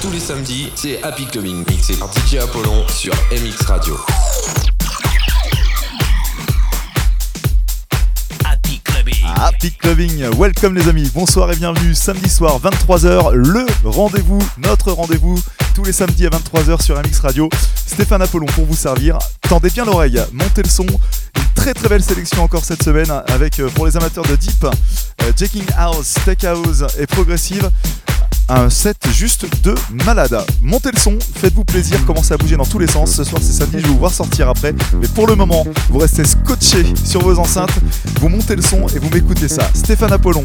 Tous les samedis, c'est Happy Clubbing, mixé par DJ Apollon sur MX Radio. Happy Clubbing. Welcome les amis, bonsoir et bienvenue samedi soir 23h, le rendez-vous, notre rendez-vous tous les samedis à 23h sur MX Radio. Stéphane Apollon pour vous servir. Tendez bien l'oreille, montez le son. Une très très belle sélection encore cette semaine avec euh, pour les amateurs de Deep, euh, Jacking House, Tech House et Progressive un set juste de malada. Montez le son, faites-vous plaisir, commencez à bouger dans tous les sens. Ce soir c'est samedi, je vais vous voir sortir après. Mais pour le moment, vous restez scotché sur vos enceintes, vous montez le son et vous m'écoutez ça. Stéphane Apollon,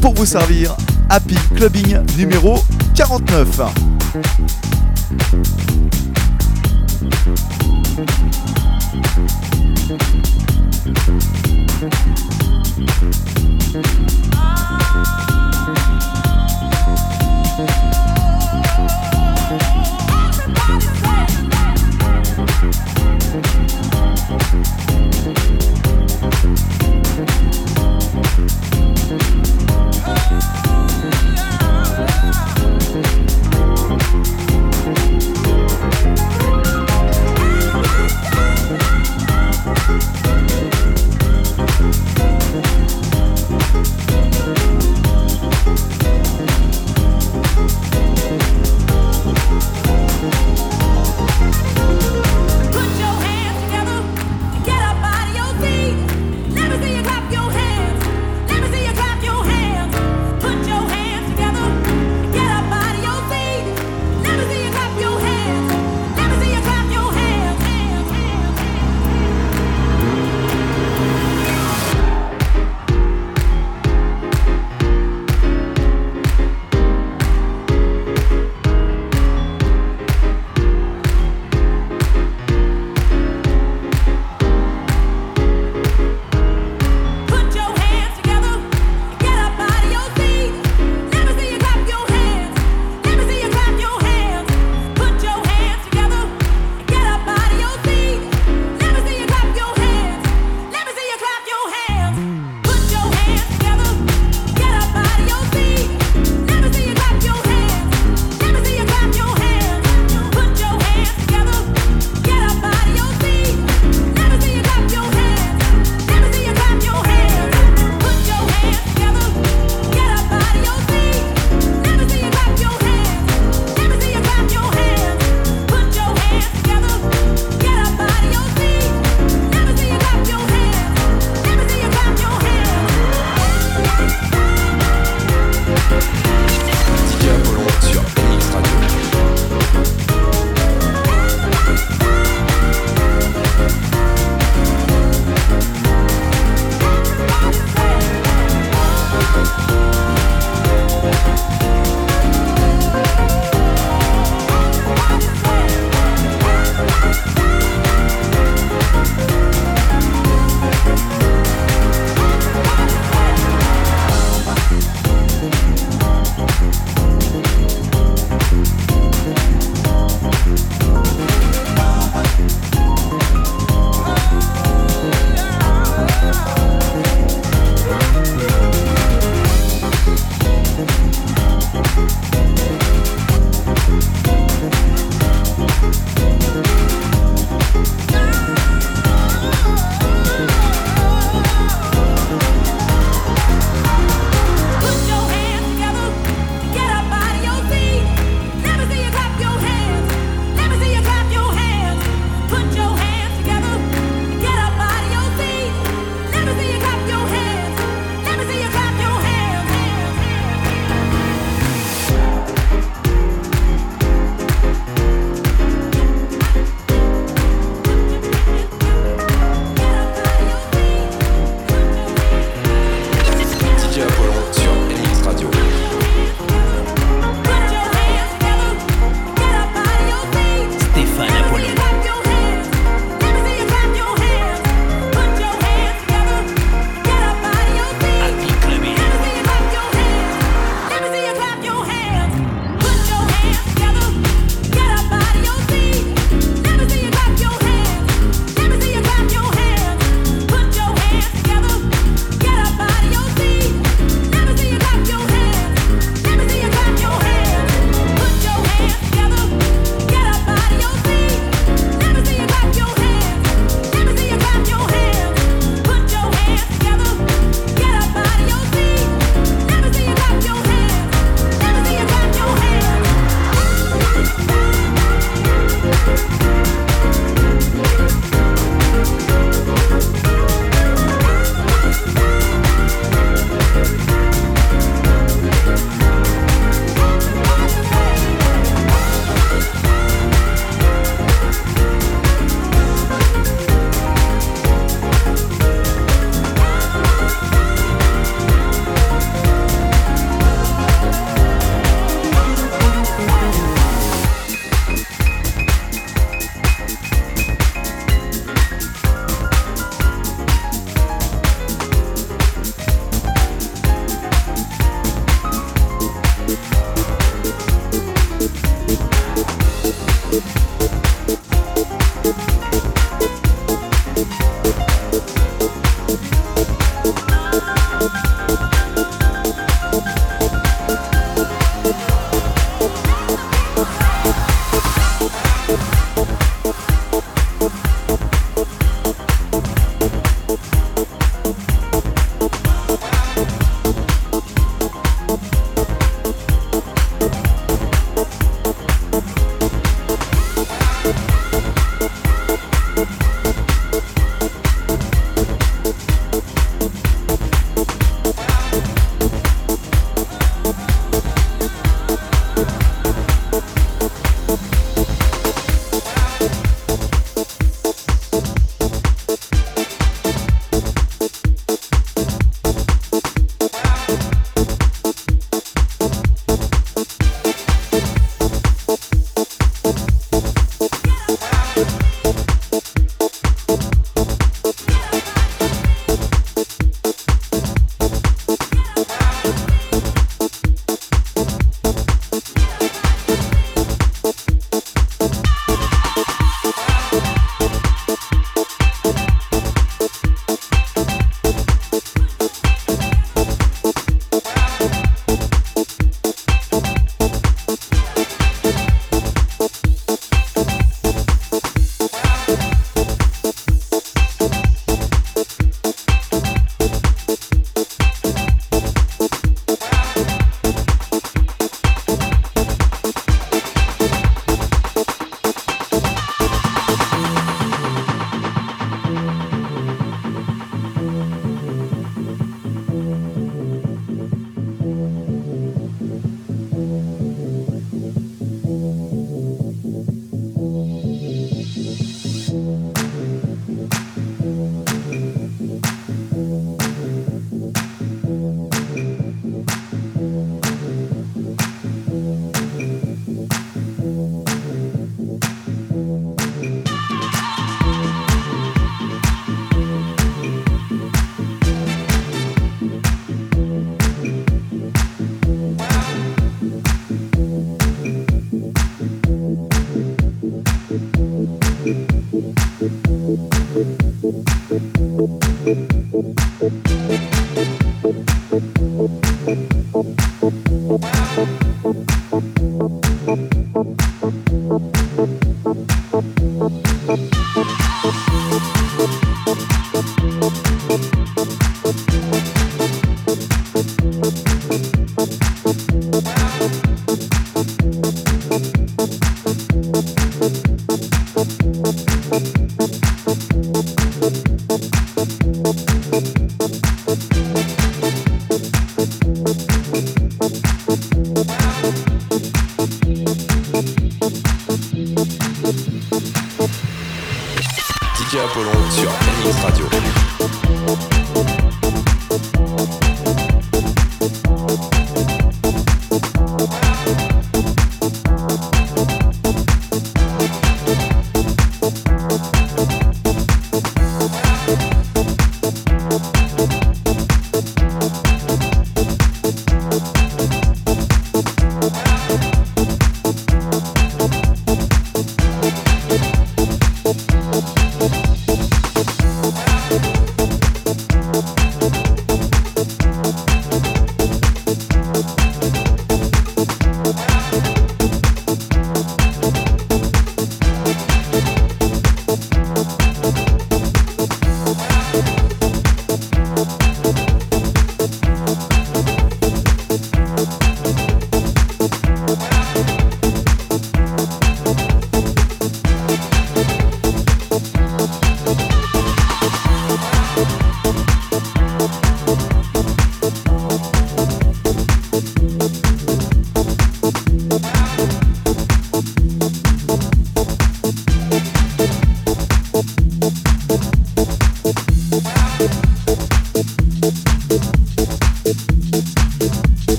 pour vous servir, Happy Clubbing numéro 49.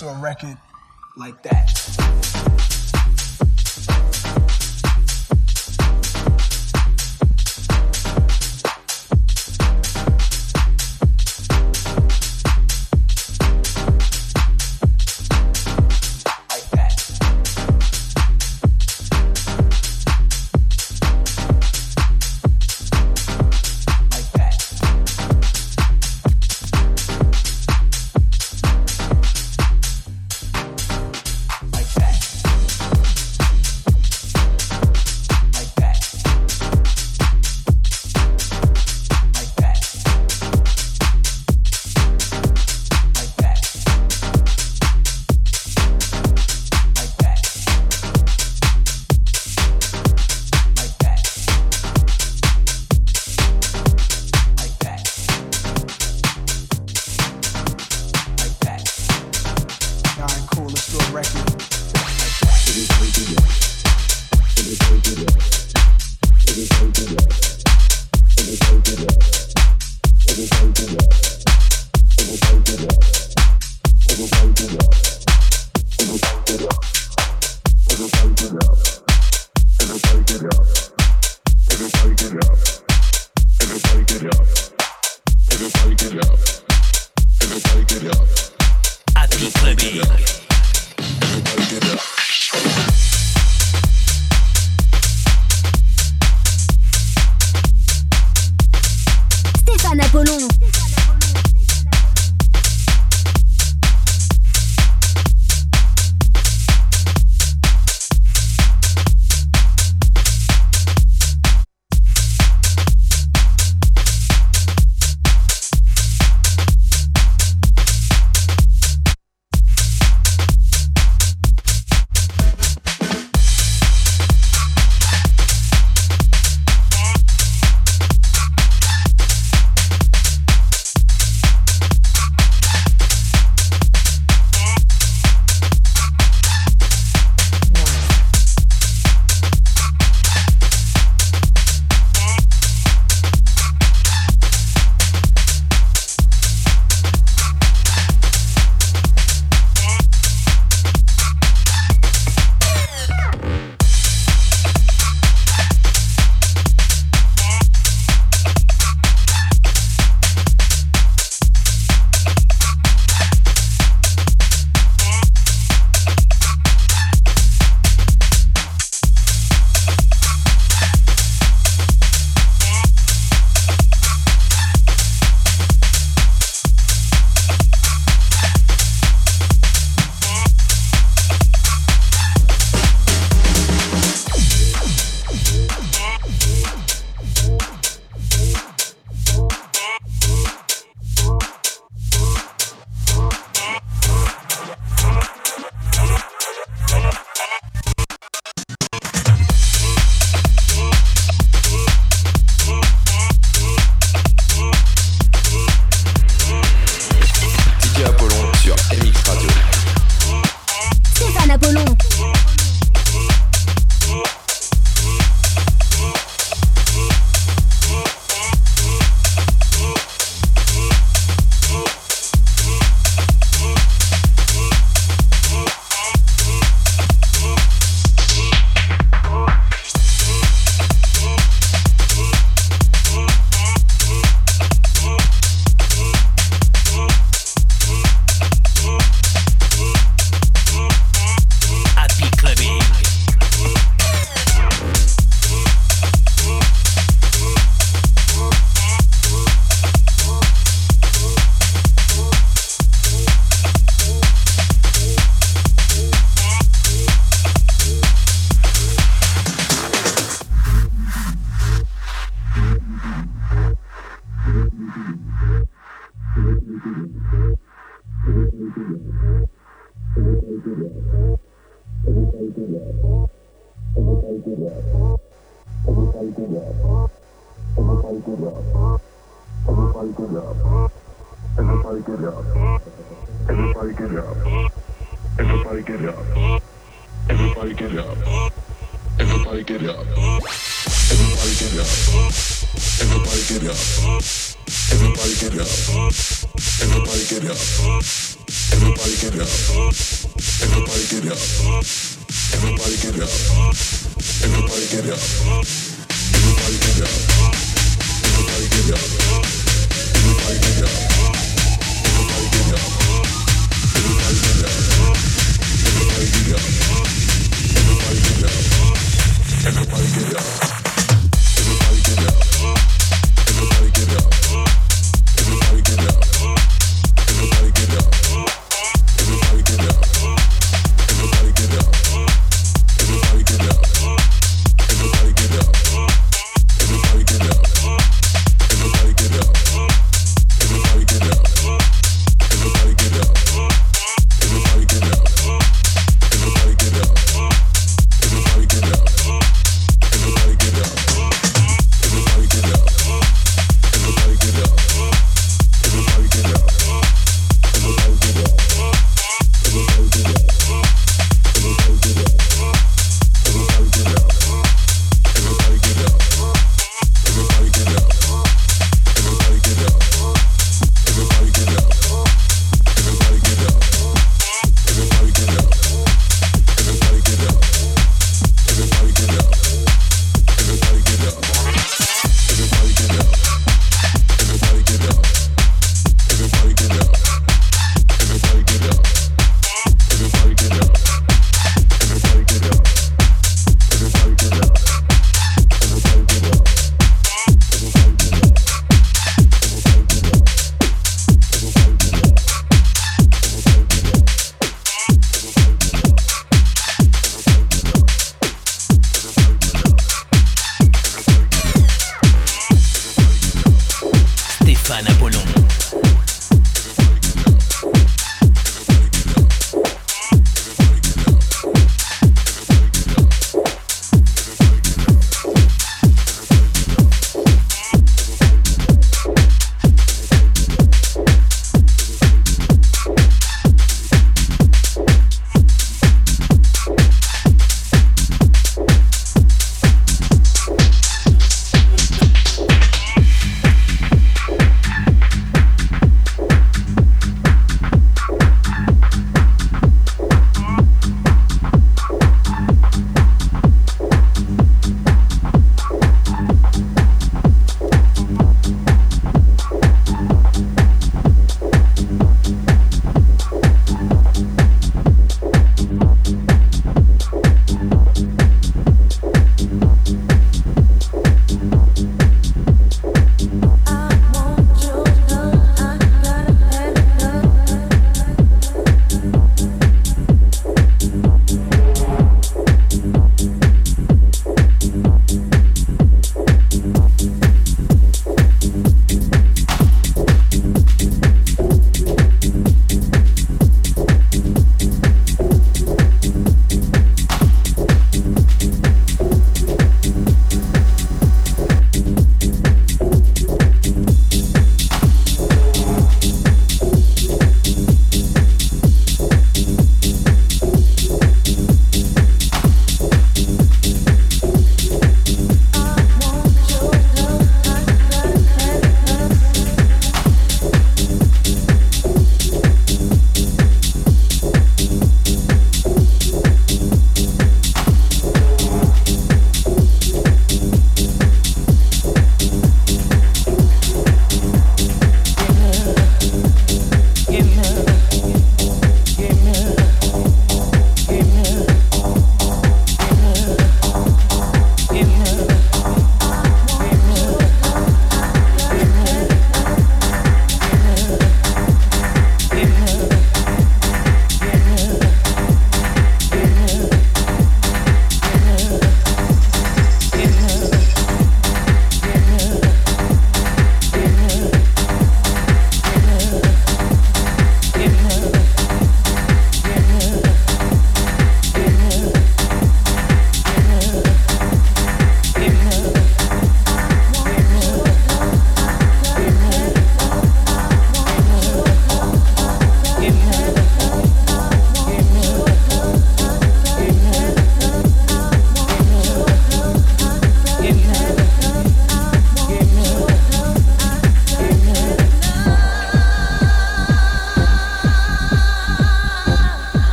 to a record like that.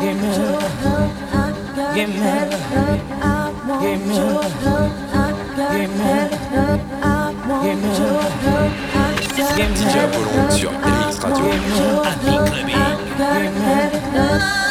give me, your love. I got give me, I want give me, your love. I got give me, I want give me, your love. I got DJ Apollon sur MX Radio. Happy Clubbing.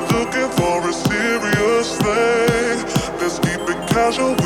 not looking for a serious thing. Let's keep it casual.